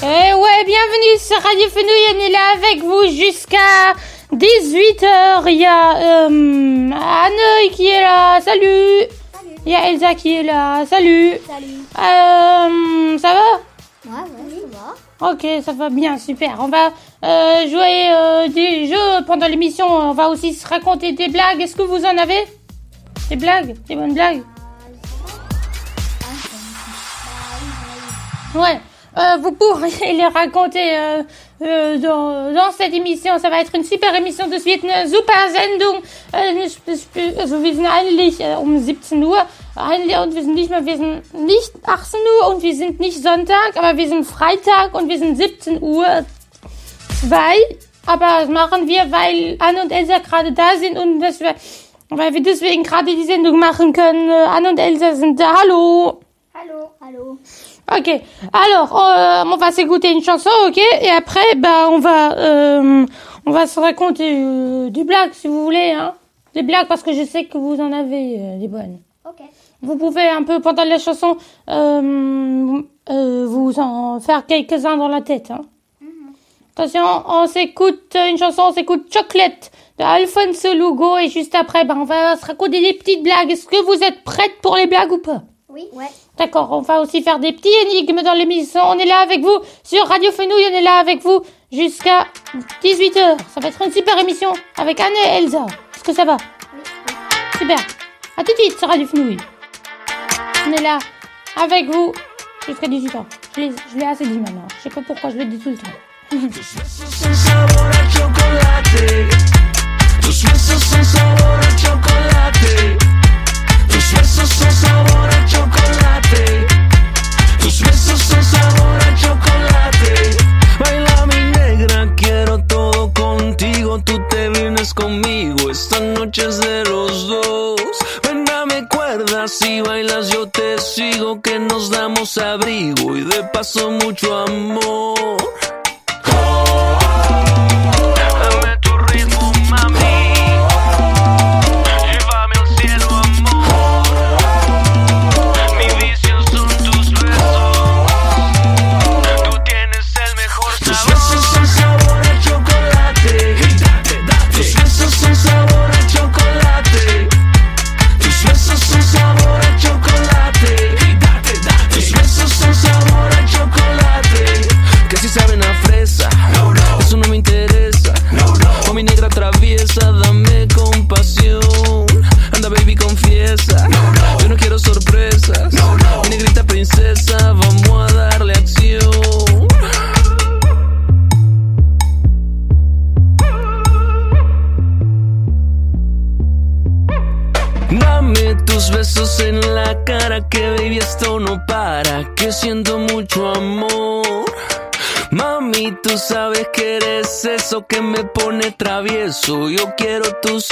Eh ouais, bienvenue sur Radio Fenouil, on est là avec vous jusqu'à 18h. Il y a euh, Anne qui est là, salut. Il y a Elsa qui est là, salut. Salut Euh, ça va? Ouais, ouais, ça va. Ok, ça va bien, super. On va euh, jouer euh, des jeux pendant l'émission. On va aussi se raconter des blagues. Est-ce que vous en avez? Des blagues? Des bonnes blagues? Ouais. Euh, vous pourrez les raconter euh, euh, dans, dans cette émission. Ça va être une super émission de suite. Eine super Sendung. Also wir sind eigentlich um 17 Uhr. Eigentlich, und wir sind nicht mehr, wir sind nicht 18 Uhr und wir sind nicht Sonntag, aber wir sind Freitag und wir sind 17 Uhr 2. Aber das machen wir, weil Anne und Elsa gerade da sind und dass wir, weil wir deswegen gerade die Sendung machen können. Anne und Elsa sind da. Hallo. Allô Allô Ok, alors euh, on va s'écouter une chanson, ok, et après bah on va euh, on va se raconter euh, des blagues si vous voulez, hein, des blagues parce que je sais que vous en avez euh, des bonnes. Ok. Vous pouvez un peu pendant la chanson euh, euh, vous en faire quelques-uns dans la tête. Hein. Attention, on s'écoute une chanson, on s'écoute Chocolate de Alphonse Lugo et juste après bah, on va se raconter des petites blagues. Est-ce que vous êtes prêtes pour les blagues ou pas? Oui Ouais. D'accord, on va aussi faire des petits énigmes dans l'émission. On est là avec vous sur Radio Fenouil, on est là avec vous jusqu'à 18h. Ça va être une super émission avec Anne et Elsa. Est-ce que ça va? Super. À tout de suite sur Radio Fenouil. On est là avec vous jusqu'à 18h. Je l'ai- je l'ai assez dit maintenant. Je sais pas pourquoi je le dis tout le temps. Abrigo y de paso mucho amor.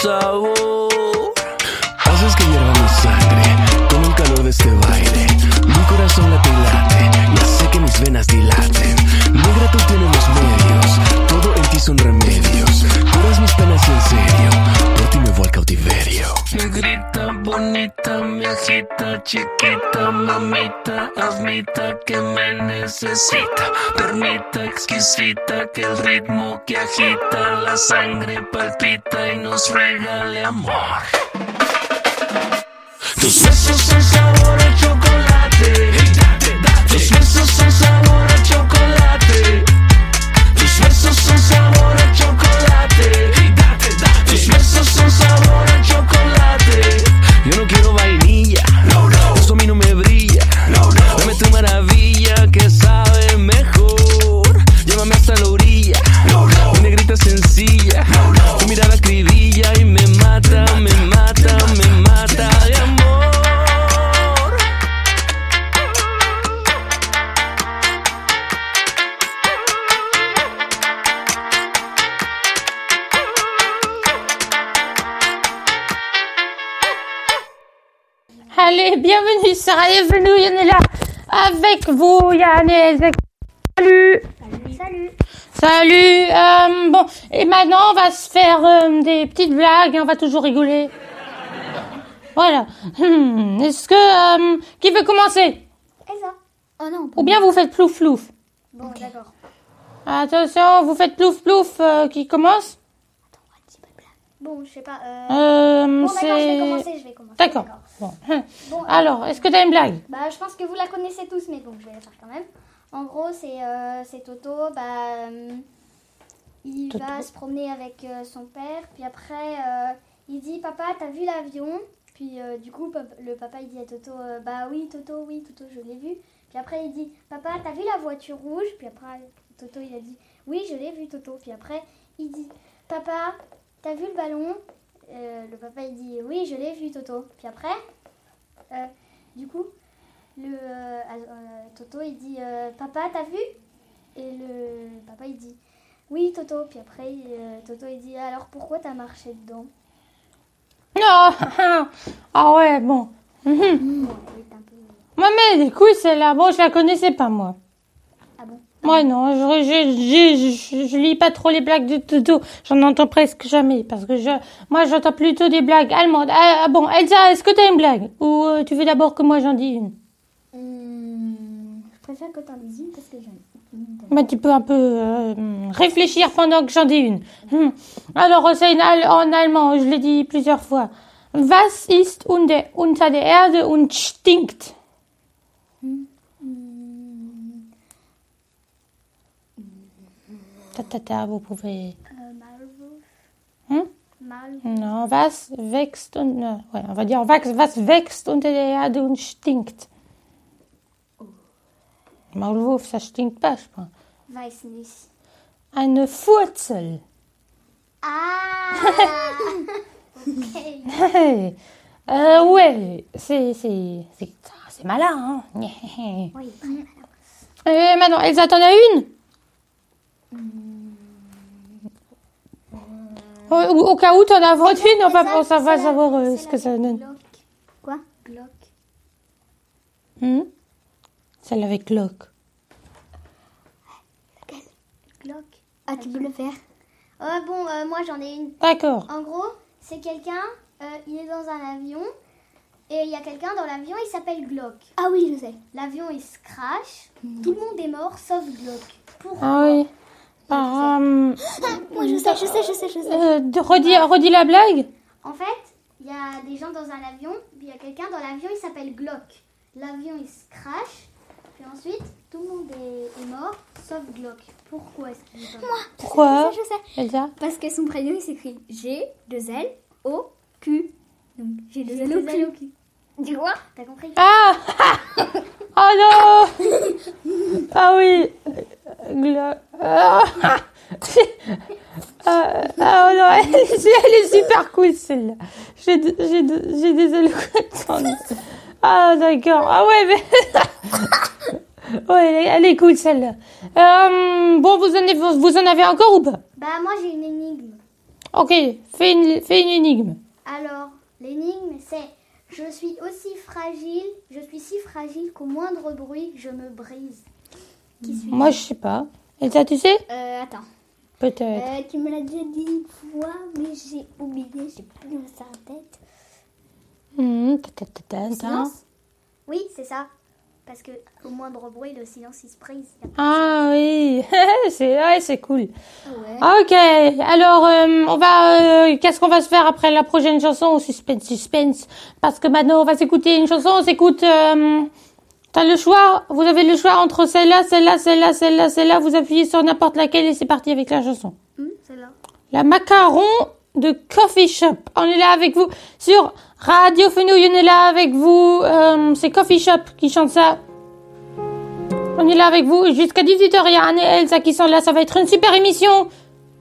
so que me necesita. Permita, exquisita, que el ritmo que agita la sangre palpita y nos regale amor. Tus besos son sabor a chocolate. Salut Salut. Salut euh, Bon, et maintenant on va se faire euh, des petites blagues, et on va toujours rigoler. Voilà. Hmm, Est-ce que... euh, qui veut commencer? Elsa. Oh non. Ou bien vous faites plouf plouf Bon, d'accord. Attention, vous faites plouf plouf euh, qui commence? Bon, je sais pas. Euh... euh, bon, d'accord, je vais C'est... commencer, je vais commencer. D'accord. Bon. Bon, Alors, est-ce que t'as une blague? Bah, je pense que vous la connaissez tous, mais bon, je vais la faire quand même. En gros, c'est euh, Toto. Bah, euh, il Toto. va se promener avec euh, son père. Puis après, euh, il dit Papa, t'as vu l'avion? Puis du coup, le papa il dit à Toto Bah oui, Toto, oui, Toto, je l'ai vu. Puis après, il dit Papa, t'as vu la voiture rouge? Puis après, Toto il a dit Oui, je l'ai vu, Toto. Puis après, il dit Papa, t'as vu le ballon? Le papa il dit Oui, je l'ai vu, Toto. Puis après, euh, du coup, le euh, euh, Toto il dit euh, papa t'as vu? Et le papa il dit oui Toto puis après Toto il dit alors pourquoi t'as marché dedans? Non Ah ouais, bon. Mhm. Moi, mais du coup, c'est là. Bon, je la connaissais pas, moi. ah bon? Moi, non, je, je, je, je, je lis pas trop les blagues de Toto. J'en entends presque jamais. Parce que je, moi, j'entends plutôt des blagues allemandes. Ah, ah, bon, Elsa, est-ce que t'as une blague? Ou euh, tu veux d'abord que moi j'en dise une? Préfère que t'en dises une parce que j'en ai une. Bah, tu peux un peu euh, réfléchir pendant que j'en dis une. Alors, c'est en allemand, je l'ai dit plusieurs fois. Was ist unter, unter der Erde und stinkt Ta, ta, vous pouvez... Hm? Non, was wächst und... ne, ouais, on va dire was, was wächst unter der Erde und stinkt. Maulwurf, ça stinkt pas, je crois. Weiß nicht. Eine Furzel. Ah Ok. Hey. Euh, ouais, c'est, c'est, c'est, c'est malin, hein. Oui. Et maintenant, Elsa, t'en as une? Au, au- au cas où t'en as vendu une, on va, on va savoir euh, ce que ça donne. Quoi? Glock. Hmm? Celle avec. Glock. Ah, tu peux le faire? Euh, bon, euh, moi j'en ai une. D'accord. En gros, c'est quelqu'un, euh, il est dans un avion et il y a quelqu'un dans l'avion, il s'appelle Glock. Ah oui, je sais. L'avion il se crash, tout le monde est mort sauf Glock. Pourquoi? Ah oui. Ah, hum, Moi, je sais, je sais, je sais, je sais. euh, de- redis, redis la blague En fait, il y a des gens dans un avion, puis il y a quelqu'un dans l'avion, il s'appelle Glock. L'avion il se crash, puis ensuite tout le monde est, est mort sauf Glock. Pourquoi est-ce qu'il est mort Pourquoi Je sais, je sais. Elsa Parce que son prénom, il s'écrit G, 2 L, O, Q. Donc, G, 2 L, O, Deux ailes au Q. cul. Tu vois T'as compris Ah Oh non Ah oui Gla- Ah Ah, ah, oh non, elle, est- super cool celle-là. J'ai de- j'ai de- j'ai des éloquents. Ah d'accord. Ah ouais mais... ouais, elle est, cool celle-là. Euh, bon, vous en, avez, vous en avez encore ou pas? Bah moi j'ai une énigme. Ok, fais une, fais une énigme. Alors, l'énigme c'est je suis aussi fragile, je suis si fragile qu'au moindre bruit je me brise. Qui suis Moi je sais pas. Elsa, tu sais? Euh, attends. Peut-être. Euh, tu me l'as déjà dit une fois, mais j'ai oublié, j'ai plus ça en tête. Ta. Silence Oui, c'est ça. Parce que au moindre bruit, le silence il se brise. Ah oui, c'est ouais, c'est cool. Ouais. Ok, alors euh, on va, euh, qu'est-ce qu'on va se faire après la prochaine chanson Suspense, suspense? Parce que maintenant on va s'écouter une chanson. On s'écoute. Euh, T'as le choix. Vous avez le choix entre celle-là, celle-là, celle-là, celle-là, celle-là. Vous appuyez sur n'importe laquelle et c'est parti avec la chanson. Hum, celle-là. La macaron de Coffee Shop. On est là avec vous sur Radio Fenouille. On est là avec vous. Euh, c'est Coffee Shop qui chante ça. On est là avec vous jusqu'à 18h. Il y a Anne et Elsa qui sont là. Ça va être une super émission.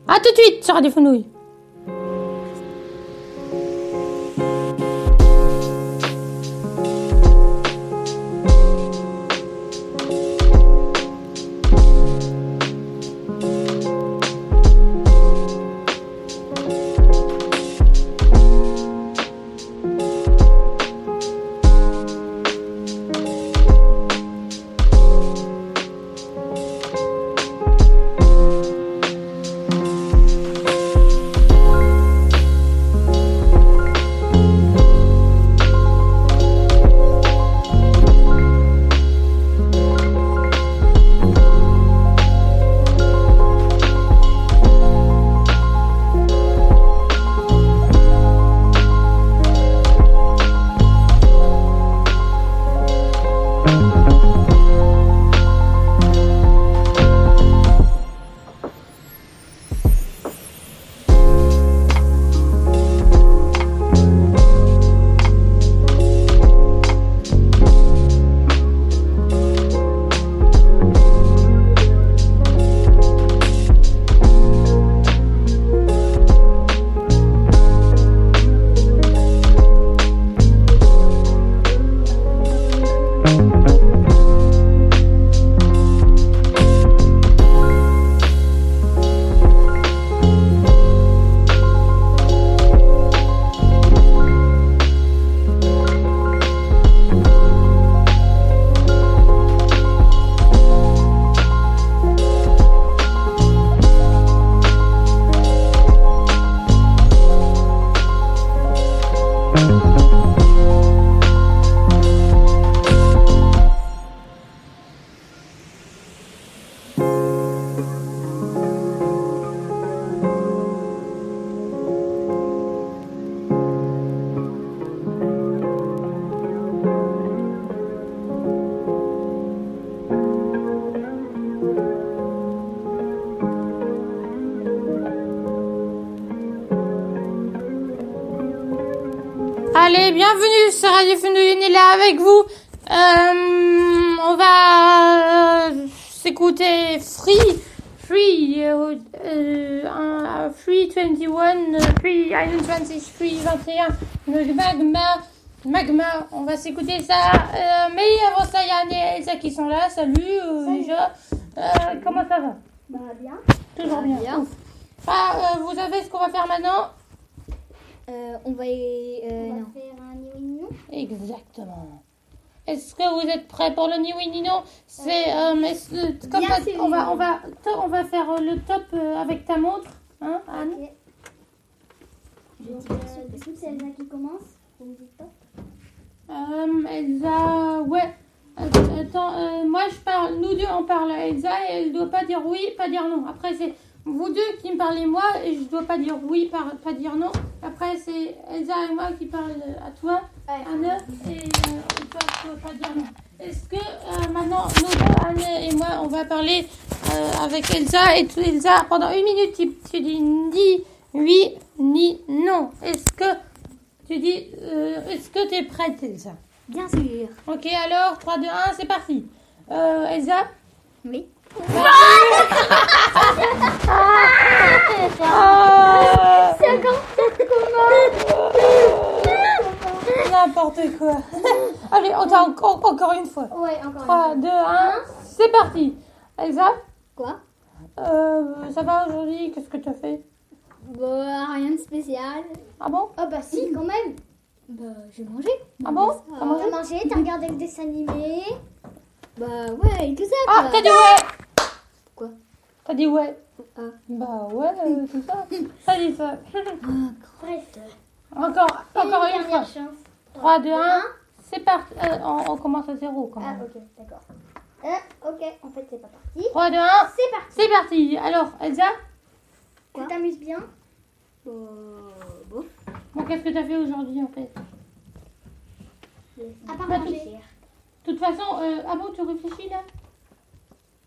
À tout de suite sur Radio Fenouille. Bienvenue sur Radio Fenouille, on est là avec vous. Euh, on va euh, s'écouter Free, Free, euh, euh, Free 21, euh, Free Island 20, Free 21, le Magma, Magma, on va s'écouter ça. Euh, mais avant ça, il y a Anne et Elsa qui sont là. Salut, euh, déjà. Euh, comment ça va? Bah bien. Toujours bien. Ah, euh, vous savez ce qu'on va faire maintenant? Euh, on va y... On Euh, va non. faire un ni oui ni non. Exactement. Est-ce que vous êtes prêts pour le ni oui ni non? C'est euh, est-ce que- comme ça, on va on va on va faire euh, le top euh, avec ta montre, hein, Anne Ok. Donc, euh, coup, c'est Elsa qui commence. Vous me dites pas? Elsa, ouais. Att- Attends, moi je parle, nous deux on parle à Elsa et elle doit pas dire oui, pas dire non. Après c'est vous deux qui me parlez moi et je dois pas dire oui, pas, pas dire non. Après c'est Elsa et moi qui parlent à toi, Anne, et euh, toi tu dois pas dire non. Est-ce que euh, maintenant nous Anne et moi, on va parler euh, avec Elsa et tu, Elsa pendant une minute tu, tu dis ni oui ni non. Est-ce que tu dis, euh, est-ce que tu es prête Elsa? Bien sûr. Ok, alors, 3, 2, 1, c'est parti. Elsa? Oui. Ah, C'est N'importe quoi. Allez, on t'a encore, encore une fois. Ouais, encore 3, 2, 1, c'est parti. Elsa, Quoi? Euh, ça va aujourd'hui Qu'est-ce que tu as fait? Bah, rien de spécial. Ah bon? Oh bah si, quand même. Bah, j'ai mangé. Ah bon? Ah, T'as mangé? T'as regardé le dessin animé. Bah, ouais, tout ça, Ah, t'as dit ouais Quoi T'as dit ouais. Ah. Bah ouais, euh, tout ça. T'as dit ça. Encore, encore une fois. dernière chance. 3, 2, 1, c'est parti. Euh, on, on commence à zéro quand Ah même. ok, d'accord. Euh, ok, en fait c'est pas parti. 3, 2, 1, C'est parti. c'est parti. Alors, Elsa Tu t'amuses bien Bah, bon. Bon, qu'est-ce que tu as fait aujourd'hui en fait À part Bah, manger. De toute façon, euh, ah bon, tu réfléchis là?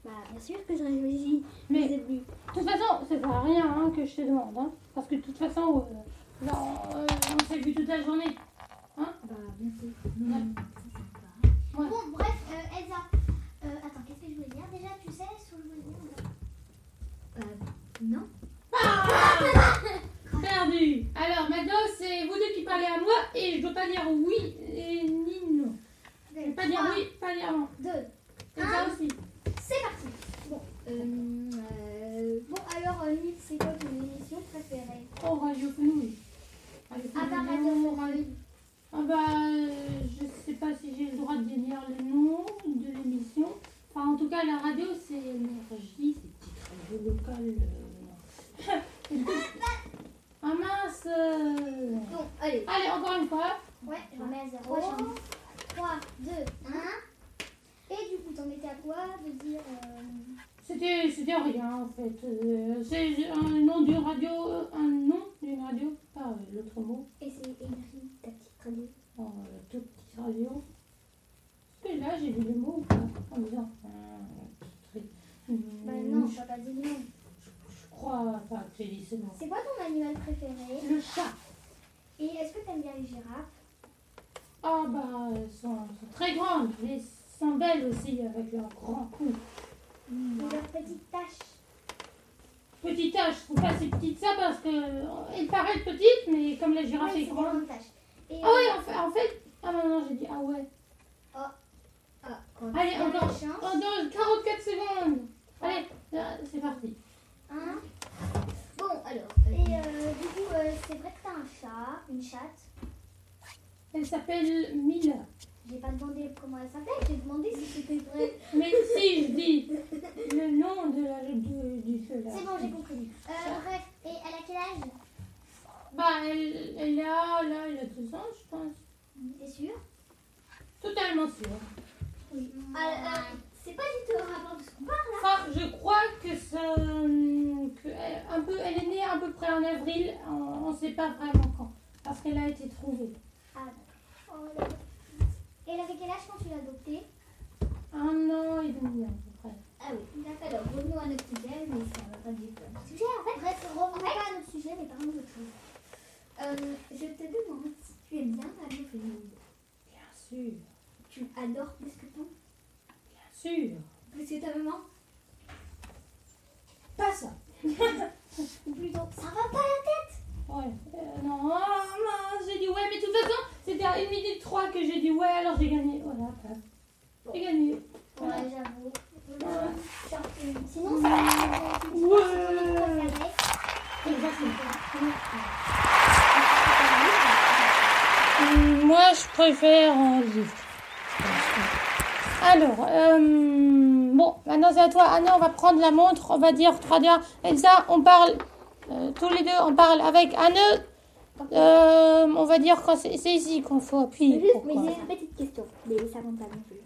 Bah, bien sûr que je réfléchis. Mais de toute façon, c'est pas rien hein, que je te demande. Hein, parce que de toute façon, euh, euh, on s'est vu toute la journée. Bah, bien sûr. Ouais. Bon, bref, euh, Elsa. Euh, attends, qu'est-ce que je voulais dire Déjà, tu sais ce que je voulais dire Euh, non. Perdu. Alors maintenant, c'est vous deux qui parlez à moi et je dois pas dire oui et ni non. Je vais pas dire oui, pas dire non. 2. Et ça aussi. C'est parti. Euh, euh, Bon, alors, euh, Nils, c'est quoi ton émission préférée? Oh, Radio Fenouille. À part. Radio Fenouille. Ah bah, euh, je sais pas si j'ai le droit de dire le nom de l'émission. Enfin, en tout cas, la radio, c'est énergie, c'est petite radio locale. ah mince euh. Bon, allez. Allez, encore une fois. Ouais, je remets à 0. 3, 2, 1. Et du coup, t'en étais à quoi de dire. euh, C'était c'était rien en fait. Euh, c'est un nom d'une radio, euh, un nom d'une radio, pas l'autre mot. Et c'est énergie, ta petite radio. Oh, la toute petite radio. Que là j'ai dit le mot ou pas En disant. petite- Bah Hmm, non, je, pas dit non. je crois pas que j'ai dit ce mot. C'est quoi ton animal préféré? Le chat. Et est-ce que t'aimes bien les girafes? Ah bah, elles sont, sont très grandes. Sont belles aussi avec leurs grands coups. Et leurs petites taches Petite tache, je trouve pas si petite ça parce que euh, elle paraît petite, mais comme la girafe Ouais, est grande. taches. Ah ouais, en fait, en fait. Ah non, non, j'ai dit ah ouais. Ah, quoi Allez, Dernière encore. chance. Pendant 44 secondes. Allez, c'est parti. Hein Bon, alors. Et euh, du coup, euh, c'est vrai que t'as un chat, une chatte? Elle s'appelle Mila. J'ai pas demandé comment elle s'appelait, j'ai demandé si c'était vrai. Mais si je dis le nom de la, du, du feu là. C'est bon, j'ai compris. Euh, bref, et elle a quel âge? Bah, elle, elle a, là, elle a deux ans, je pense. T'es sûr? Totalement sûre. Oui. c'est pas du tout au rapport de ce qu'on parle là. Enfin, je crois que ça, que elle, un peu, elle est née à peu près en avril. On ne sait pas vraiment quand, parce qu'elle a été trouvée. Ah, d'accord. Oh. Et elle avait quel âge quand tu l'as adoptée Un an et demi à peu près. Ah oui, d'accord. Alors revenons à notre sujet, mais ça va pas à notre sujet. En fait, bref, revenons pas à notre sujet, mais parlons d'autre chose. Euh, je te demande si tu aimes bien Radio Féminine. Bien sûr. Tu adores plus que ton Bien sûr. Plus que ta maman Pas ça. Ou plutôt, ça va pas la tête Ouais. Euh, non, oh, non, j'ai dit ouais, mais de toute façon, c'était à 1 minute 3 que j'ai dit ouais, alors j'ai gagné. Voilà, passe. J'ai gagné. Voilà. Ouais, j'avoue. Ouais. Sinon. Ouais. Hum, Moi, je préfère un livre. Alors, euh, bon, maintenant c'est à toi. Anna, on va prendre la montre. On va dire 3, 2, 1. Elsa, on parle. Euh, tous les deux, on parle avec Anne. Euh, on va dire quand c'est ici qu'on faut appuyer. Juste, mais j'ai une petite question, mais ça pas non plus.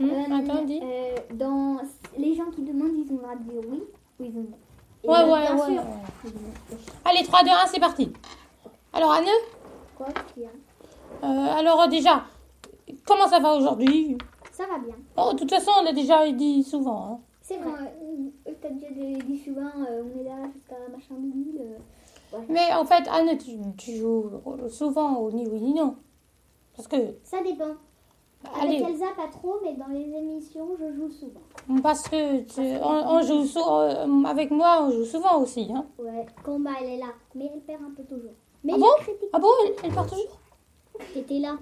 Hum, attends, dis. dans les gens qui demandent, ils ont le droit de dire oui ou ils ont non. Et Ouais, ouais, bien ouais. sûr. ouais. Allez, 3, 2, 1, c'est parti. Alors, Anne, Quoi qu'il y a euh, alors déjà, comment ça va aujourd'hui? Ça va bien. Oh, de toute façon, on l'a déjà dit souvent. hein. C'est vrai. Euh, T'as déjà dit dit souvent, euh, on est là jusqu'à machin bidule. euh. Mais en fait, Anne, tu, tu joues souvent au ni oui ni non. Parce que, Ça dépend. Avec allez, Elsa, pas trop, mais dans les émissions, je joue souvent. parce que tu- on, on joue sou- euh, avec moi, on joue souvent aussi. Hein. Ouais, Combat, elle est là. Mais elle perd un peu toujours. Mais Ah bon? critique. Ah bon, elle, elle part toujours? T'étais là.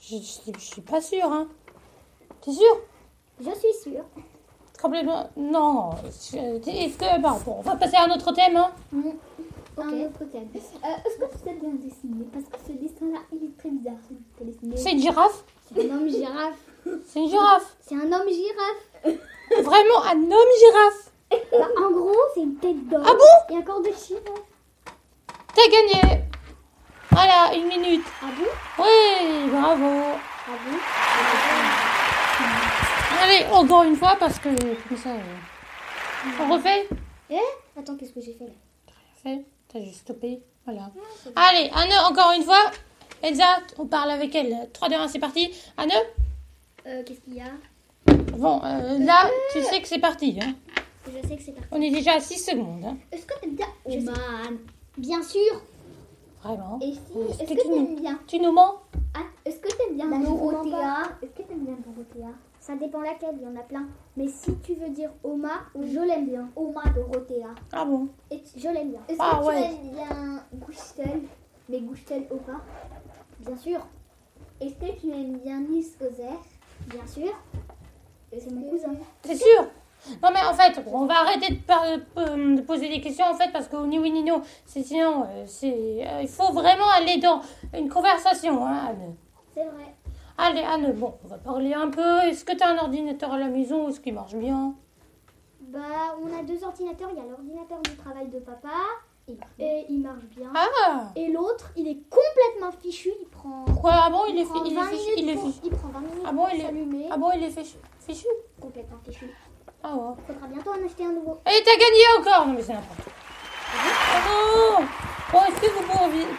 je, je, je suis pas sûre. Hein. T'es sûre? Je suis sûre. Complètement. Non. Est-ce que. Bon, bon, on va passer à un autre thème. Hein. Un autre thème. Euh, Est-ce que tu sais bien dessiner Parce que ce dessin-là, il est très bizarre. dessiné. C'est une girafe? C'est un homme girafe. C'est une girafe. C'est un homme girafe. Vraiment un homme girafe. Bah, en gros, c'est une tête d'homme. Ah bon? Et un corps de girafe. T'as gagné. Voilà, une minute. Ah bon? Oui, bravo. Ah bon? Allez, encore une fois parce que comme ça. euh, On refait Eh Attends, qu'est-ce que j'ai fait là Fait. T'as juste stoppé. Voilà. Allez, Anne, encore une fois. Elsa, on parle avec elle. 3, 2, 1, c'est parti. Anne euh, Qu'est-ce qu'il y a Bon, euh, là, tu sais que c'est parti. Hein. Je sais que c'est parti. On est déjà à 6 secondes. Hein. Est-ce que t'aimes bien Je sais. Bien sûr. Vraiment. Et si, Est-ce que que tu t'aimes nous- bien Tu nous mens Ah, Est-ce que t'aimes bien Bah, Dorothea? Est-ce que t'aimes bien Dorothea? Ça dépend laquelle, il y en a plein. Mais si tu veux dire Oma, je l'aime bien. Oma Dorothea. Ah bon? Et tu- Je l'aime bien. Est-ce Ah, que ouais. tu aimes bien Gouchtel Mais Gouchtel Opa? Bien sûr. Est-ce que tu aimes bien Nice Ozer Bien sûr. C'est mon cousin. C'est sûr Non mais en fait, on va arrêter de, par- euh, de poser des questions en fait parce que ni oui ni non, c'est sinon euh, c'est euh, il faut vraiment aller dans une conversation hein, Anne. C'est vrai. Allez Anne, bon, on va parler un peu. Est-ce que tu as un ordinateur à la maison Est-ce qu'il marche bien? Bah, on a deux ordinateurs. Il y a l'ordinateur du travail de papa. Et il marche bien. Ah Et l'autre, il est complètement fichu. Il prend, Pourquoi Ah bon, il est, il 20 est fichu, il est pour, fichu. il prend 20 minutes Ah bon, pour il est- s'allumer. Ah bon, il est fichu, fichu? Complètement fichu. Ah ouais. Faudra bientôt en acheter un nouveau. Et t'as gagné encore Non mais c'est n'importe quoi. Ah non Bon, est-ce que vous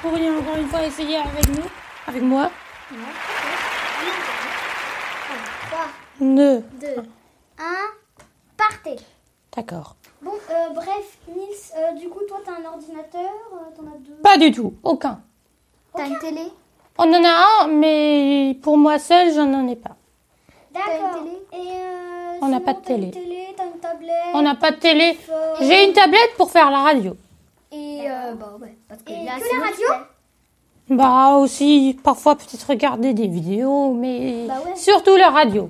pourriez, encore une fois essayer avec nous? Avec moi? 3, Deux. 2, 1, partez. D'accord. Bon, euh, bref, Nils, euh, du coup, toi, t'as un ordinateur, euh, t'en as deux. Pas du tout, aucun. T'as une télé? On en a un, mais pour moi seul, j'en en ai pas. D'accord. télé? Et euh, On n'a sinon, pas de t'as une télé. t'as une tablette. On n'a pas de télé. J'ai une tablette pour faire la radio. Et euh, bah ouais, parce que Et là, que sinon, la radio? Bah aussi, parfois peut-être regarder des vidéos, mais Bah ouais. surtout la radio.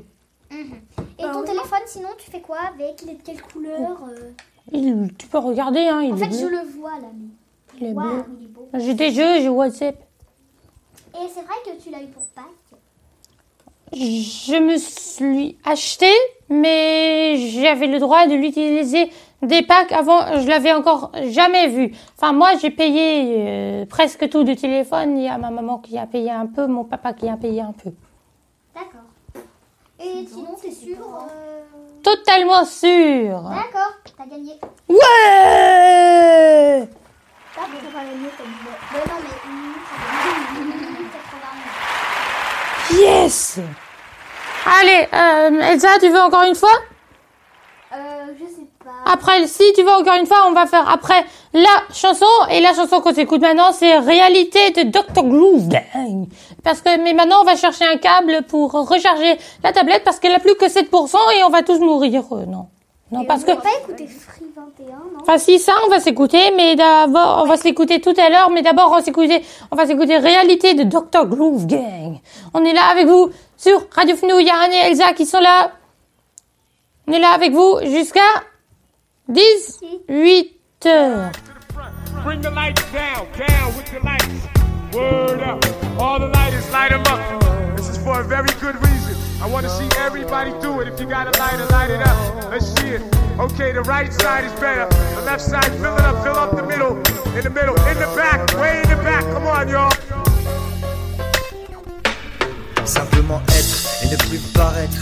Et Bah ton téléphone, sinon, tu fais quoi avec? Il est de quelle couleur euh? Il- tu peux regarder, hein, il En est fait, je le vois là. mais- Il est Waouh, bleu. il est beau. J'ai des jeux, j'ai WhatsApp. Et c'est vrai que tu l'as eu pour Pâques. Je me suis acheté, mais j'avais le droit de l'utiliser des packs avant. Je l'avais encore jamais vu. Enfin, moi, j'ai payé euh, presque tout du téléphone. Il y a ma maman qui a payé un peu, mon papa qui a payé un peu. Et sinon, t'es sûr euh, Totalement sûr. D'accord, t'as gagné. Ouais. T'as pas gagné comme moi. Mais non, mais ça fait 80. Yes. Allez, euh, Elsa, tu veux encore une fois? Euh, je sais pas. Après, si tu veux encore une fois, on va faire après la chanson. Et la chanson qu'on s'écoute maintenant, c'est Réalité de Dr. Groove Gang. Parce que, mais maintenant, on va chercher un câble pour recharger la tablette parce qu'elle a plus que 7% et on va tous mourir. Euh, non. Non, parce que, On peut pas écouter Free 21, non? Enfin, si ça, on va s'écouter, mais d'abord, on va s'écouter tout à l'heure, mais d'abord, on va s'écouter, on va s'écouter Réalité de Dr. Groove Gang. On est là avec vous sur Radio Fnou. Il y a Anne et Elsa qui sont là. On est là avec vous jusqu'à 18 heures. Bring the lights down, down with the lights. Word up. All the lighters, light 'em up. This is for a very good reason. I want to see everybody do it. If you got a lighter, light it up. Let's see it. Okay, the right side is better. The left side, fill it up, fill up the middle. In the middle, in the back, way in the back. Come on, y'all. Simplement être et ne plus paraître.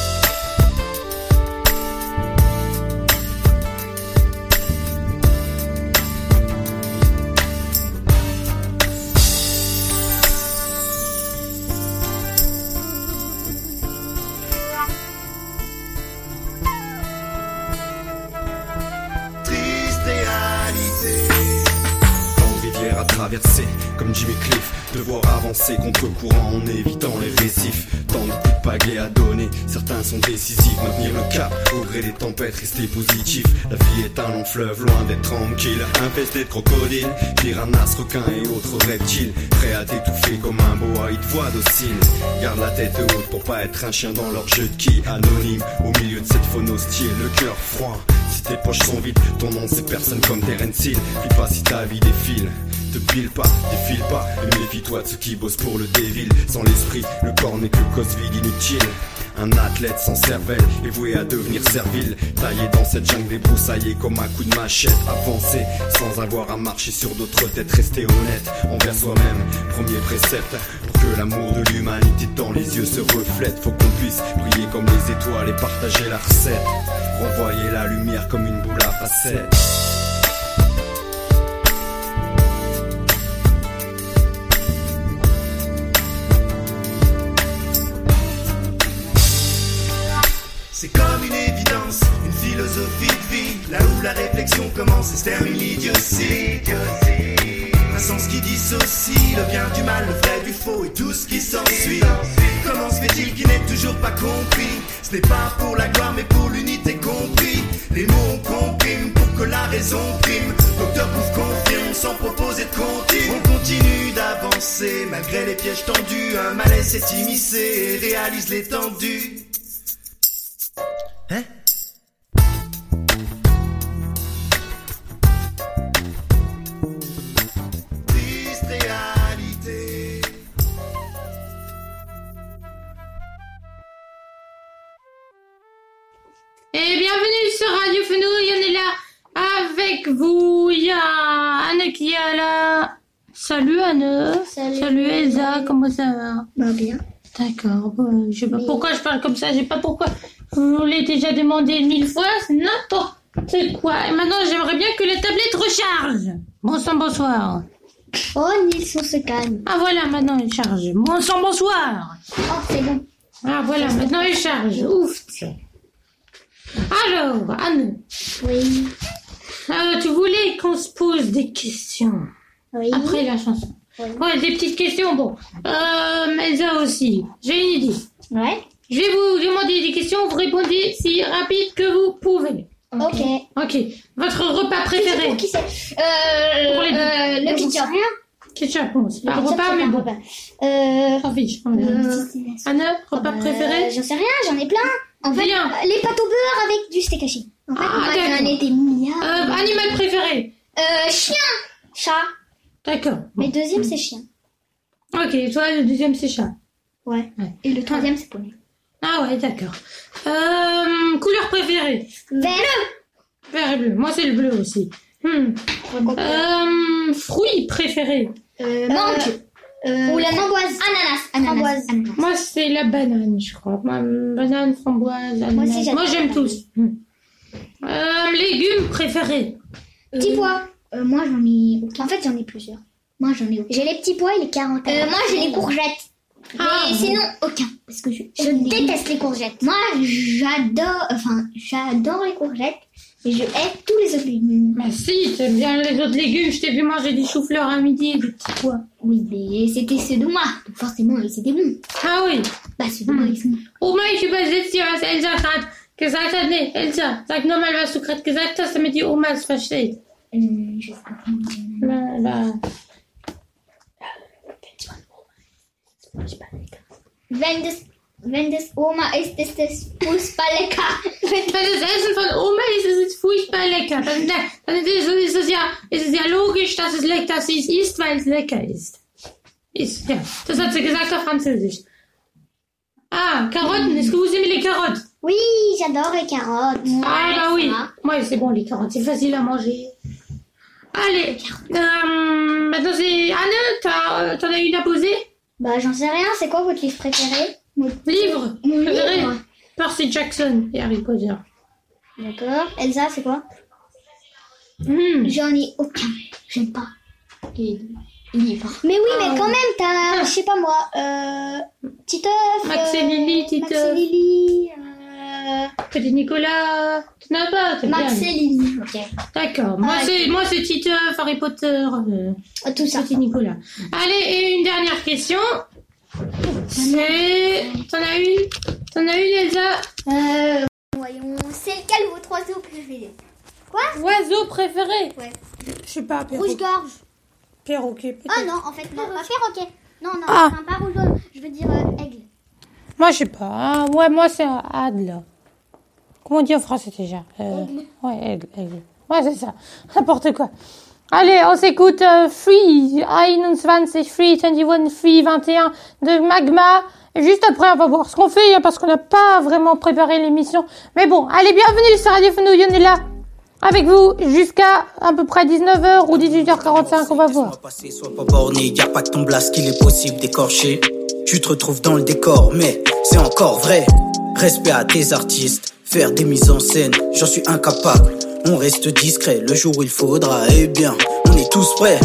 Comme Jimmy Cliff, devoir avancer contre courant en évitant les récifs. Tant de coups de à donner, certains sont décisifs, maintenir le cap, au gré des tempêtes, rester positif. La vie est un long fleuve, loin d'être tranquille, infesté de crocodiles, piranhas, requins et autres reptiles, prêts à t'étouffer comme un boa, ils te docile. Garde la tête haute pour pas être un chien dans leur jeu de qui, anonyme, au milieu de cette faune hostile, le cœur froid. Si tes poches sont vides, ton nom c'est personne comme Terence Hill. Puis pas si ta vie défile. Te pile pas, défile pas, et méfie-toi de ceux qui bossent pour le dévil. Sans l'esprit, le corps n'est que cause vide inutile. Un athlète sans cervelle est voué à devenir servile. Taillé dans cette jungle débroussaillée comme un coup de machette. Avancer sans avoir à marcher sur d'autres têtes. Rester honnête envers soi-même. Premier précepte pour que l'amour de l'humanité dans les yeux se reflète. Faut qu'on puisse briller comme les étoiles et partager la recette. Renvoyer la lumière comme une boule à facettes. C'est comme une évidence, une philosophie de vie, là où la réflexion commence et se termine l'idiotie. Un sens qui dissocie le bien du mal, le vrai du faux et tout ce qui s'ensuit. Comment se fait-il qu'il n'ait toujours pas compris? Ce n'est pas pour la gloire mais pour l'unité compris. Les mots compriment pour que la raison prime. Docteur Pouf confirme sans proposer de comptine. On continue d'avancer malgré les pièges tendus. Un malaise s'est immiscé et réalise l'étendue. Avec vous. Il y a Anne qui est là. Salut Anne. Salut. Elsa, comment ça va? Bah bien. D'accord. bon, je sais pas pourquoi je parle comme ça, je sais pas pourquoi. Vous l'avez déjà demandé mille fois, c'est n'importe quoi. Et maintenant, j'aimerais bien que la tablette recharge. Bon sang, bonsoir. Oh, Nilson se calme. Ah voilà, maintenant elle charge. Bon sang, bonsoir. Oh, c'est bon. Ah voilà, maintenant elle charge. Ouf. Alors, Anne, Oui. Euh, tu voulais qu'on se pose des questions Oui. après la chanson. Ouais, des petites questions, bon. Euh, Elsa aussi. J'ai une idée. Ouais. Je vais vous demander des questions, vous répondez si rapide que vous pouvez. Ok. Ok. Votre repas préféré Pour qui c'est euh, Pour les deux. euh, Le ketchup. Ketchup, bon, c'est pas un repas, mais un bon. repas. Euh, S'en fiche. euh, Anna, repas euh, préféré J'en sais rien, j'en ai plein. En fait, Bien. euh, les pâtes au beurre avec du steak haché. En fait, Ah, moi, j'en d'accord. ai des milliards. euh, Animal préféré Euh, chien. Chat. D'accord. Mais deuxième, c'est chien. Ok, toi, le deuxième, c'est chat. Ouais. Ouais. Et le troisième, c'est poney. Ah ouais, d'accord. Euh, couleur préférée Vert. Vert et bleu. Moi, c'est le bleu aussi. Hmm. Euh, fruit préféré Euh, mangue. Euh, Ou la framboise. Ananas. Ananas. Framboise. Ananas. Moi, c'est la banane, je crois. Moi, banane, framboise, ananas. Moi aussi, Moi, j'aime tous. Hmm. Euh, légumes préférés Petits pois. Euh, moi, j'en ai aucun. En fait, j'en ai plusieurs. Moi, j'en ai aucun. J'ai les petits pois et les carottes. Euh, moi, j'ai les courgettes. Ah, Mais bon. sinon, aucun. Parce que je, je déteste les courgettes. Moi, j'adore, enfin, j'adore les courgettes. Mais je hais tous les autres légumes. Bah si, t'aimes bien les autres légumes. Je t'ai vu manger des choux-fleurs à midi et des petits pois. Oui, mais c'était ceux de moi. Donc forcément, c'était bon. Ah oui. Bah, ceux de moi, ils sont. Oma, ich übersetze dir, was Elsa gerade gesagt hat. Nee, Elsa, sag nochmal, was du gerade gesagt hast, damit die Oma es versteht. Wenn das, wenn das Oma ist, ist das Fußball lecker. Wenn das Essen von Oma ist, ist es furchtbar lecker. Dann, dann ist, es, ist, es ja, ist es ja logisch, dass es lecker dass sie es isst, weil es lecker ist. Ist, ja. Das hat sie gesagt auf Französisch. Ah, Karotten. Aimez les carottes Oui, j'adore les carottes. Ah bah oui. Ouais, c'est bon les carottes, c'est facile à manger. Allez, euh, maintenant c'est Anne, euh, t'en as une à poser? Bah, j'en sais rien. C'est quoi votre livre préféré? Livre Mon préféré? Livre. Percy Jackson et Harry Potter. D'accord. Elsa, c'est quoi? Hmm. J'en ai aucun. J'aime pas. Les livres. Mais oui, Ah. mais quand même, t'as, je sais pas moi, euh, Titeuf. Max et Lily, Titeuf. Max et Lily. Euh, Petit Nicolas, tu n'as pas, t'aimes Max bien. et Lily. Ok. D'accord, moi Ah, c'est moi c'est Titeuf, Harry Potter, euh, Ah, Tout ça. Petit Nicolas. Allez, et une dernière question. C'est... T'en as une T'en as une Elsa? Euh, voyons, c'est lequel votre oiseau préféré Oiseau préféré Ouais. Je sais pas, perroquet. Rouge-gorge. Perroquet. Ah non, en fait, non, pas perroquet. Non, non, Ah. enfin, pas rouge-gorge. Je veux dire euh, aigle. Moi, je sais pas. hein. Ouais, moi, c'est un Adler. Comment on dit en français déjà euh, Ouais, aigle, aigle. Ouais, c'est ça. N'importe quoi. Allez, on s'écoute euh, Free 21, Free 21, Free 21 de Magma. Et juste après, on va voir ce qu'on fait, hein, parce qu'on n'a pas vraiment préparé l'émission. Mais bon, allez, bienvenue sur Radio Fenouille, on est là. Avec vous jusqu'à à peu près 19h ou 18h45, on va voir. Passer, sois pas borné, y a pas que ton blast qu'il est possible d'écorcher. Tu te retrouves dans le décor, mais c'est encore vrai. Respect à tes artistes, faire des mises en scène, j'en suis incapable. On reste discret le jour où il faudra, eh bien, on est tous prêts.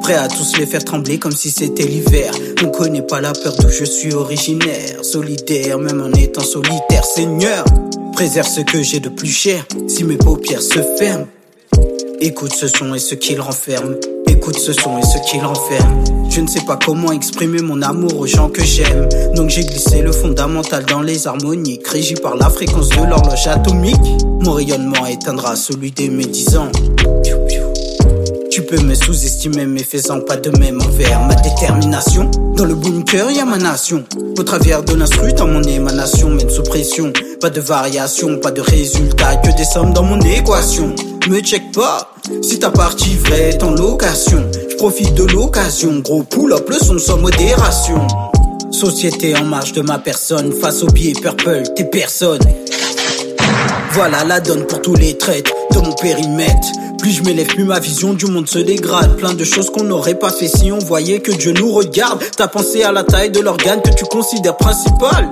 Prêts à tous les faire trembler comme si c'était l'hiver. On connaît pas la peur d'où je suis originaire. Solidaire, même en étant solitaire, Seigneur. Préserve ce que j'ai de plus cher, si mes paupières se ferment. Écoute ce son et ce qu'il renferme. Écoute ce son et ce qu'il renferme. Je ne sais pas comment exprimer mon amour aux gens que j'aime. Donc j'ai glissé le fondamental dans les harmoniques. Régi par la fréquence de l'horloge atomique. Mon rayonnement éteindra celui des médisants. Tu peux me sous-estimer, mais faisant pas de même envers ma détermination. Dans le bunker, y a ma nation. Au travers de l'instru, dans mon émanation, mène sous pression. Pas de variation, pas de résultat, que des sommes dans mon équation. Me check pas, si ta partie vraie est en location. Je profite de l'occasion, gros pull-up, le son sans modération. Société en marge de ma personne, face au pied purple, t'es personne. Voilà la donne pour tous les traites de mon périmètre. Plus je m'élève, plus ma vision du monde se dégrade. Plein de choses qu'on n'aurait pas fait si on voyait que Dieu nous regarde. T'as pensé à la taille de l'organe que tu considères principal.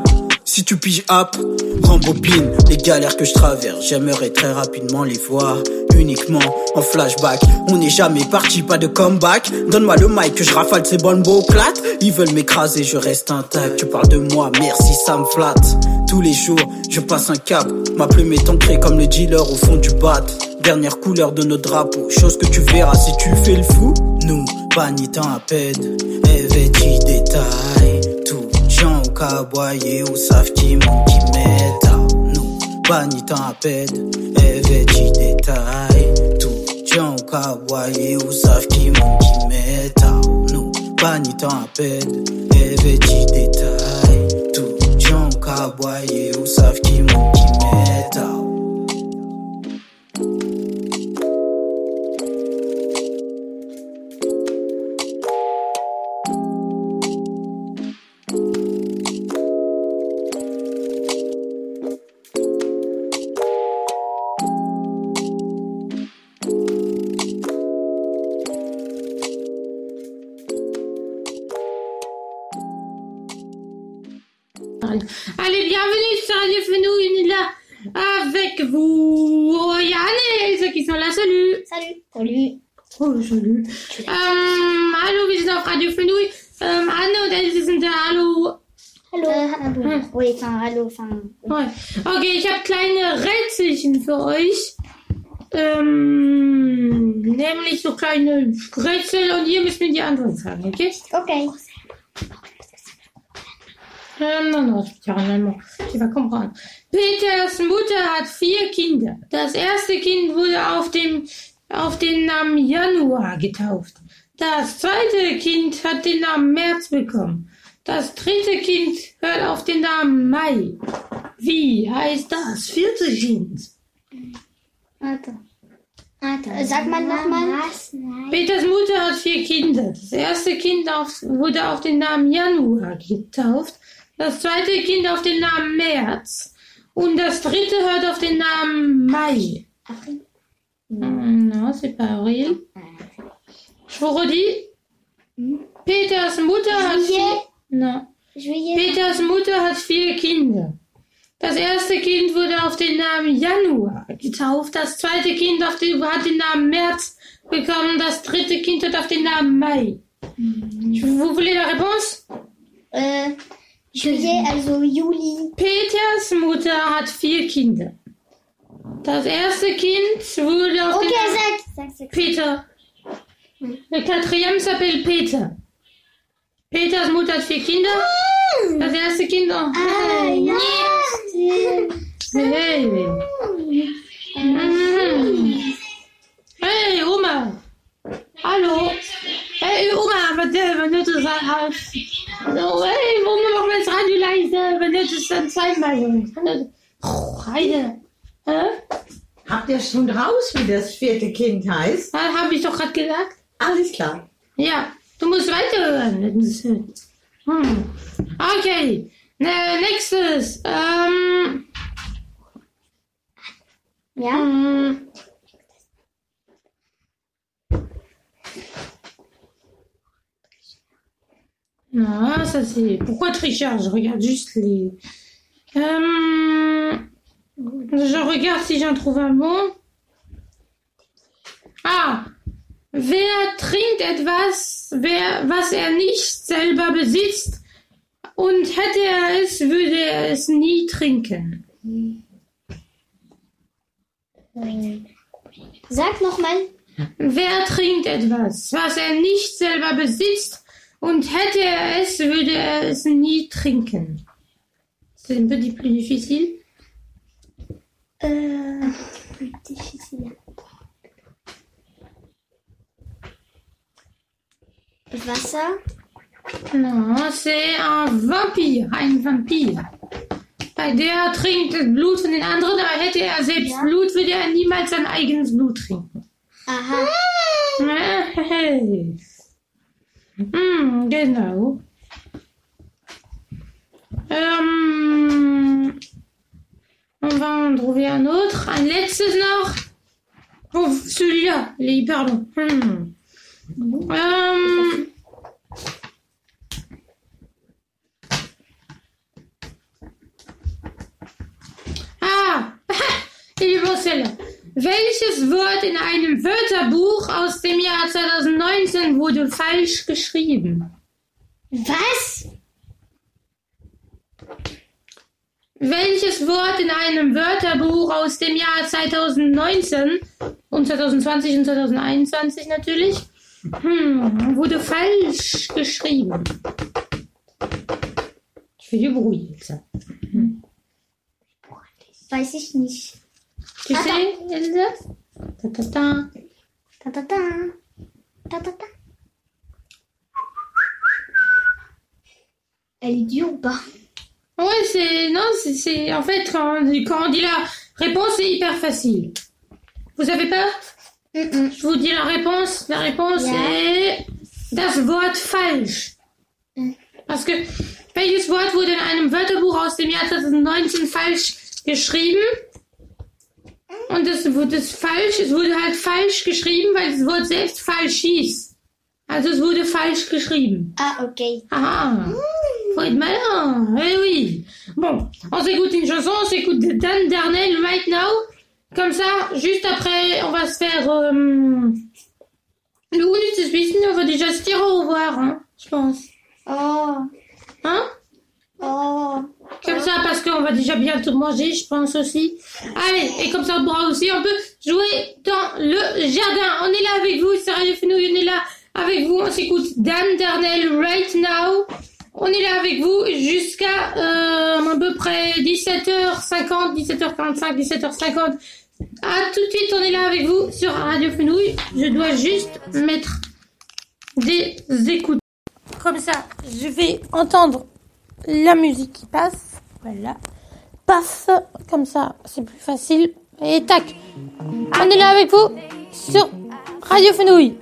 Si tu piges up, rembobine les galères que je traverse. J'aimerais très rapidement les voir uniquement en flashback. On n'est jamais parti, pas de comeback. Donne-moi le mic je rafale ces bonnes clates. Ils veulent m'écraser, je reste intact. Tu parles de moi, merci, ça me flatte. Tous les jours, je passe un cap. Ma plume est ancrée comme le dealer au fond du bat. Dernière couleur de notre drapeau, chose que tu verras si tu fais le fou. Nous, panitant à peine, vêtis détail. Caboyer ou savent qui mon qui m'aide. Nous, panitant à peine, vêtis détail. Tout, gens au caboyer ou savent qui mon qui m'aide. Nous, panitant à peine, vêtis détail. Tout, gens au caboyer ou savent qui mon qui m'aide. Für euch. Ähm, nämlich so kleine Rätsel und ihr müsst mir die Antwort sagen, okay? Okay. Ähm, non, non. Peters Mutter hat vier Kinder. Das erste Kind wurde auf dem, auf den Namen Januar getauft. Das zweite Kind hat den Namen März bekommen. Das dritte Kind hört auf den Namen Mai. Wie heißt das vierte Kind? Attends. Attends. Sag mal nochmal. Peters Mutter hat vier Kinder. Das erste Kind auf, wurde auf den Namen Januar getauft. Das zweite Kind auf den Namen März. Und das dritte hört auf den Namen Mai. Hmm, Non, c'est pas avril. Je vous redis. Peters Mutter hat vier... Peters Mutter hat vier Kinder. Das erste Kind wurde auf den Namen Januar getauft. Das zweite Kind den, hat den Namen März bekommen. Das dritte Kind hat auf den Namen Mai. Vous voulez la réponse? Äh, Juillet, also Juli. Peters Mutter hat vier Kinder. Das erste Kind wurde auf Okay, den Namen. Peter. Le quatrième s'appelle Peter. Peters Mutter hat vier Kinder. Das erste Kind. Oh. Ah, ja. Hey. Hey, Oma. Hallo. Hey, Oma, wat, eh, wanneer is dat huis? Oh, hey, Oma, mag mijn radio leise? Wanneer is dat zweimal, Jungs? Oh, Heide. Hä? Habt ihr schon raus, wie das vierte Kind heißt? Das habe ich doch gerade gesagt. Alles klar. Ja, du musst weiterhören. Das ist, Hm. Okay, nächstes. Ähm, Ja? hm. Non, ça c'est. Pourquoi tricheur Je regarde juste les. Euh, Je regarde si j'en trouve un bon. Ah! Wer trinkt etwas, wer, was er nicht selber besitzt, und hätte er es, würde er es nie trinken. Sag nochmal. Wer trinkt etwas, was er nicht selber besitzt, und hätte er es, würde er es nie trinken. C'est un di- plus difficile. Euh, difficile. Wasser. Non, c'est un Vampir, ein Vampir. Bei der trinkt das Blut von den anderen, aber hätte er selbst Ja. Blut, würde er niemals sein eigenes Blut trinken. Aha. Hey. Hm, genau. Ähm, on va en trouver un autre. Un letztes noch. Bon, celui-là, il est hyper long. Hmm. Euh, bon celle-là. Welches Wort in einem Wörterbuch aus dem Jahr 2019 wurde falsch geschrieben? Was? Welches Wort in einem Wörterbuch aus dem Jahr 2019 und 2020 und 2021 natürlich hm, wurde falsch geschrieben? Ich du bruit jetzt. Weiß ich nicht. Tu sais, Elsa Ta ta ta. Ta ta ta. Ta ta ta. Elle est dure ou pas? Ouais, c'est. Non, c'est-. En fait, quand, quand on dit la réponse, c'est hyper facile. Vous savez pas? Je vous dis la réponse. La réponse est. Das Wort falsch. Parce que. Welches Wort wurde in einem Wörterbuch aus dem Jahr 2019 falsch geschrieben? Und das wurde das falsch, es wurde halt falsch geschrieben, weil das Wort selbst falsch hieß. Also es wurde falsch geschrieben. Ah, ok. Ah, faut être malin. Eh oui. Bon, on s'écoute une chanson, on s'écoute Dan Darnell Right Now. Comme ça, juste après, on va se faire euh, le Unis Wissen. On va déjà se dire au revoir, hein, je pense. Oh. Hein Oh. Comme ça, parce qu'on va déjà bientôt manger, je pense aussi. Allez, et comme ça, on pourra aussi un peu jouer dans le jardin. On est là avec vous, c'est Radio Fenouille, on est là avec vous. On s'écoute Dan Darnell Right Now. On est là avec vous jusqu'à euh, à peu près 17h50, 17h45, 17h50. À tout de suite, on est là avec vous sur Radio Fenouille. Je dois juste mettre des écoutes. Comme ça, je vais entendre la musique qui passe. Voilà. Paf, comme ça, c'est plus facile. Et tac. On est là avec vous sur Radio Fenouille.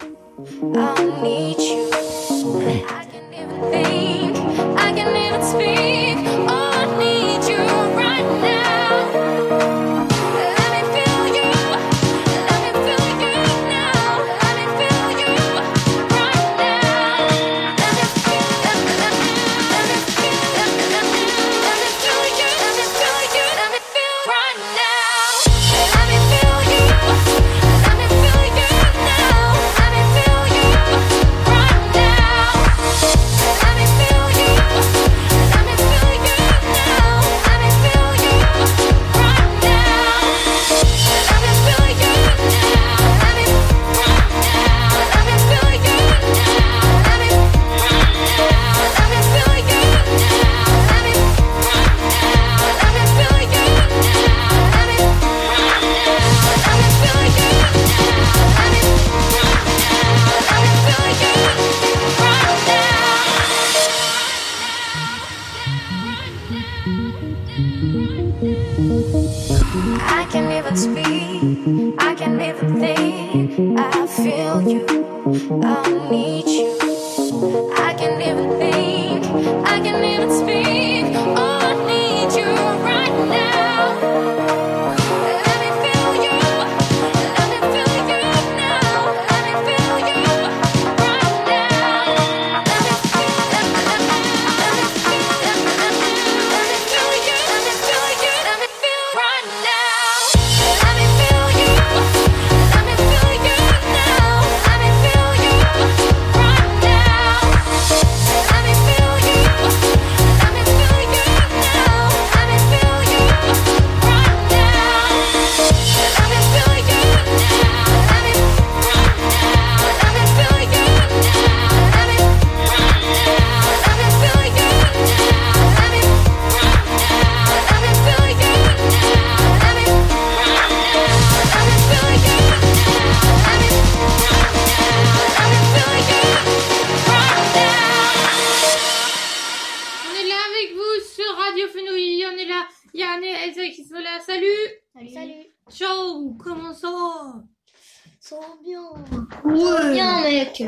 Ouais. Bien, mec.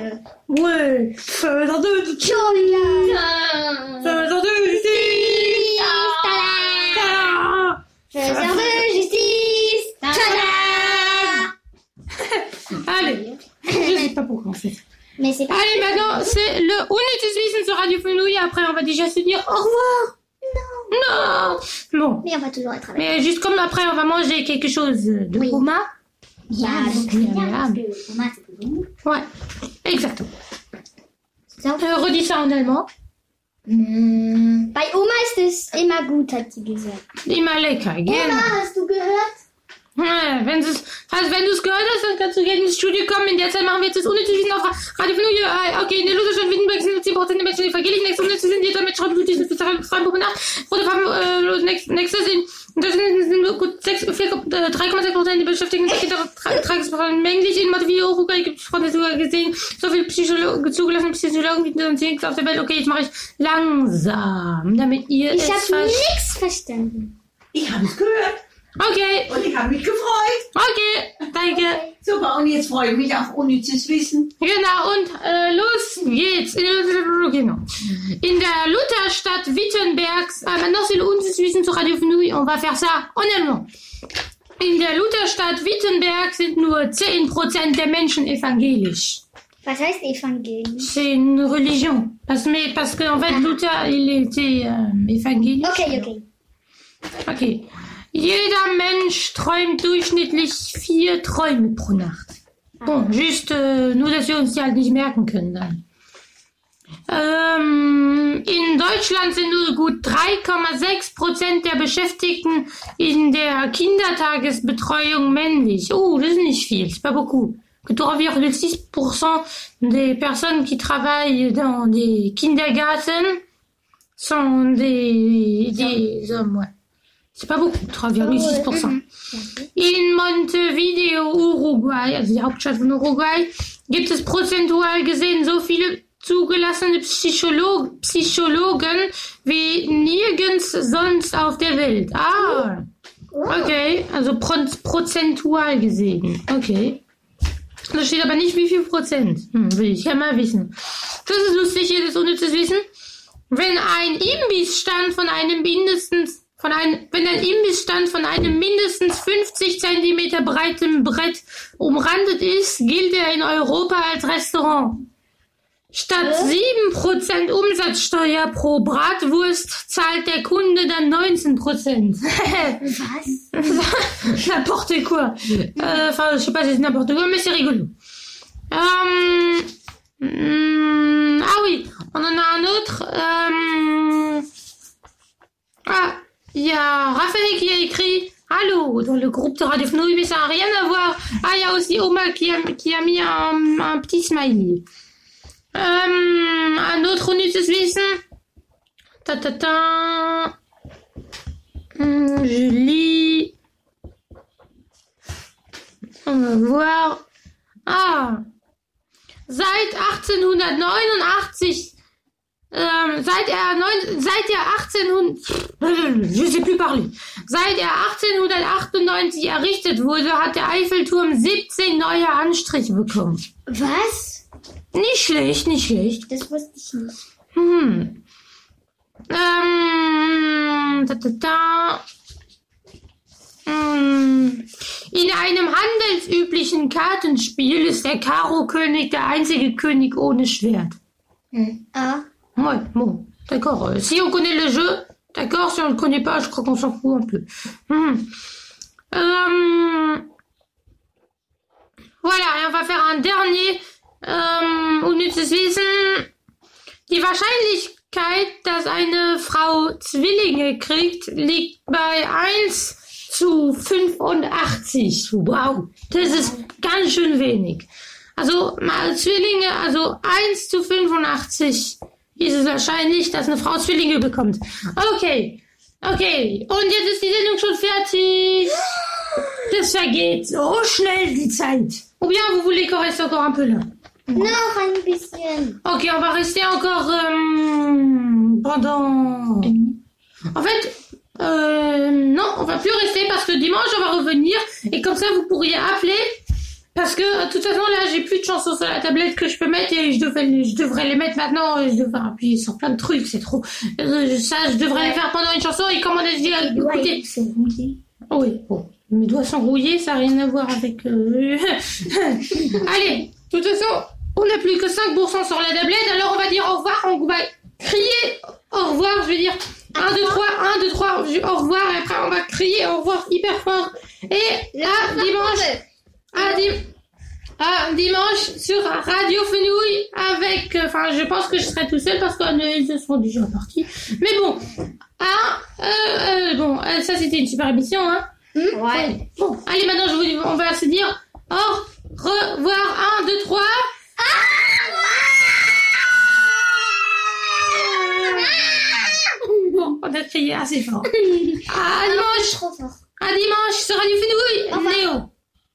Ouais. Fais un deux. Ciao, les gars. Fais un deux. justice. Faiseur de justice. Tada. pourquoi on fait. Mais c'est pas. Allez, maintenant, c'est le Wissen sur Radio Fenouille. Après, on va déjà se dire au revoir. Non. Non. Bon. Mais on va toujours être avec. Mais juste comme après, on va manger quelque chose de Oui. Oma. Bien, donc Bien, c'est Ouais. Exactement. So. Euh, redis ça en allemand. Mm, Bei Oma ist es immer gut, hat sie gesagt. Immer lecker, Oma, genau. hast du gehört? Ja, wenn es, also wenn du es gehört hast, dann kannst du gerne ins Studio kommen. In der Zeit machen wir jetzt das unnötige Wissen auf Radio. Äh, Okay, in der Lutherstadt Wittenberg sind 10% der Menschen evangelisch. Nächste unnütze sind die damit schreiben, Blutis, mit Freiburg nach. Rote Farben, äh, nächste, nächste sind, das sind, gut 6, 4, äh, 3,6% die Beschäftigten. Tagesprofil männlich in Mathe, Rugai gibt es Freunde sogar gesehen. So viele Psychologen, zugelassene Psychologen gibt es sonst auf der Welt. Okay, jetzt mache ich langsam, damit ihr Ich es habe nichts verstanden. Ich habe es gehört Okay, und ich habe mich gefreut. okay, danke. Super, und jetzt freue ich mich auf unnützes Wissen. Genau, und äh, los geht's. Genau. In der Lutherstadt Wittenbergs, äh, maintenant c'est le Unsis Wissen zu Radio Fenouille, on va faire ça en allemand. In der Lutherstadt Wittenberg sind nur 10% der Menschen evangelisch. Was heißt Evangelium? C'est une religion. Parce, mais, parce qu'en fait, Luther, il était euh, évangélique. Okay, okay. Okay. Jeder Mensch träumt durchschnittlich vier Träume pro Nacht. Bon, juste, äh, nur dass wir uns die halt nicht merken können dann. Ähm, in Deutschland sind nur gut 3,6 Prozent der Beschäftigten in der Kindertagesbetreuung männlich. Oh, das ist nicht viel, c'est pas beaucoup. Que 3,6% des personnes qui travaillent dans des kindergarten sont des, des hommes, ouais. C'est pas beaucoup, 3,6%. In Montevideo, Uruguay, also die Hauptstadt von Uruguay, gibt es prozentual gesehen so viele zugelassene Psycholo Psychologen wie nirgends sonst auf der Welt. Ah, okay, also pro prozentual gesehen. Okay. Da steht aber nicht wie viel Prozent. Hm, will ich ja mal wissen. Das ist lustig, hier das unnützes Wissen. Wenn ein Imbissstand von einem mindestens von einem, wenn ein Imbissstand von einem mindestens 50 Zentimeter breiten Brett umrandet ist, gilt er in Europa als Restaurant. Statt 7% Umsatzsteuer pro Bratwurst zahlt der Kunde dann 19%. Was? n'importe quoi. Euh, Enfin, je sais pas si c'est n'importe quoi, mais c'est rigolo. Euh, hum, ah oui, on en a un autre. Euh, ah, il y a Raphaël qui a écrit Allô dans le groupe de Radio Fenouille, mais ça n'a rien à voir. Ah, il y a aussi Oma qui a, a mis un, petit smiley. Euh, un autre Unnützes Wissen. Ta ta ta. Hum, je lis. On va voir. Ah. Seit 1889, ähm, seit er, neun, seit er 1800, je sais plus parler. Seit er 1898 errichtet wurde, hat der Eiffelturm 17 neue Anstriche bekommen. Was? Nicht schlecht, nicht schlecht. Das wusste ich nicht. Hm. Ähm, da, da, da. Hm. In einem handelsüblichen Kartenspiel ist der Karo-König der einzige König ohne Schwert. Hm. Ah. Ouais, bon, d'accord. Euh, Si on connaît le jeu, d'accord. Si on le connaît pas, je crois qu'on s'en fout un peu. Hmm. Euh, Voilà, et on va faire un dernier ähm, unnützes Wissen. Die Wahrscheinlichkeit, dass eine Frau Zwillinge kriegt, liegt bei 1 zu 85. Wow, das ist ganz schön wenig. Also mal Zwillinge, also 1 zu 85 ist es wahrscheinlich, dass eine Frau Zwillinge bekommt. Okay, okay. Und jetzt ist die Sendung schon fertig. Das vergeht so schnell die Zeit. Ou bien vous voulez qu'on reste encore un peu là? Noch ein bisschen. Ok, on va rester encore euh, pendant. En fait, euh, non, on va plus rester parce que dimanche on va revenir et comme ça vous pourriez appeler parce que de toute façon là j'ai plus de chansons sur la tablette que je peux mettre et je devrais, je devrais les mettre maintenant. Je devrais appuyer sur plein de trucs, c'est trop. Euh, ça, je devrais les faire pendant une chanson et comme on a dit, écoutez. Oui, bon. Mes doigts sont rouillés, ça n'a rien à voir avec... euh, Allez, de toute façon, on n'a plus que 5% sur la tablette, alors on va dire au revoir, on va crier au revoir, je veux dire 1, 2, 3, 1, 2, 3, au revoir, et après on va crier au revoir hyper fort. Et à dimanche, à, dim- à dimanche sur Radio Fenouille avec, euh, enfin je pense que je serai tout seul parce qu'ils se sont déjà partis. Mais bon, ah, euh, euh, bon, euh, ça c'était une super émission, hein. Ouais. Bon, allez maintenant je vous, on va se dire au revoir, 1, 2, 3. Bon, on a crié assez fort. À dimanche. Trop fort. À dimanche sur Radio Fenouille. Néo.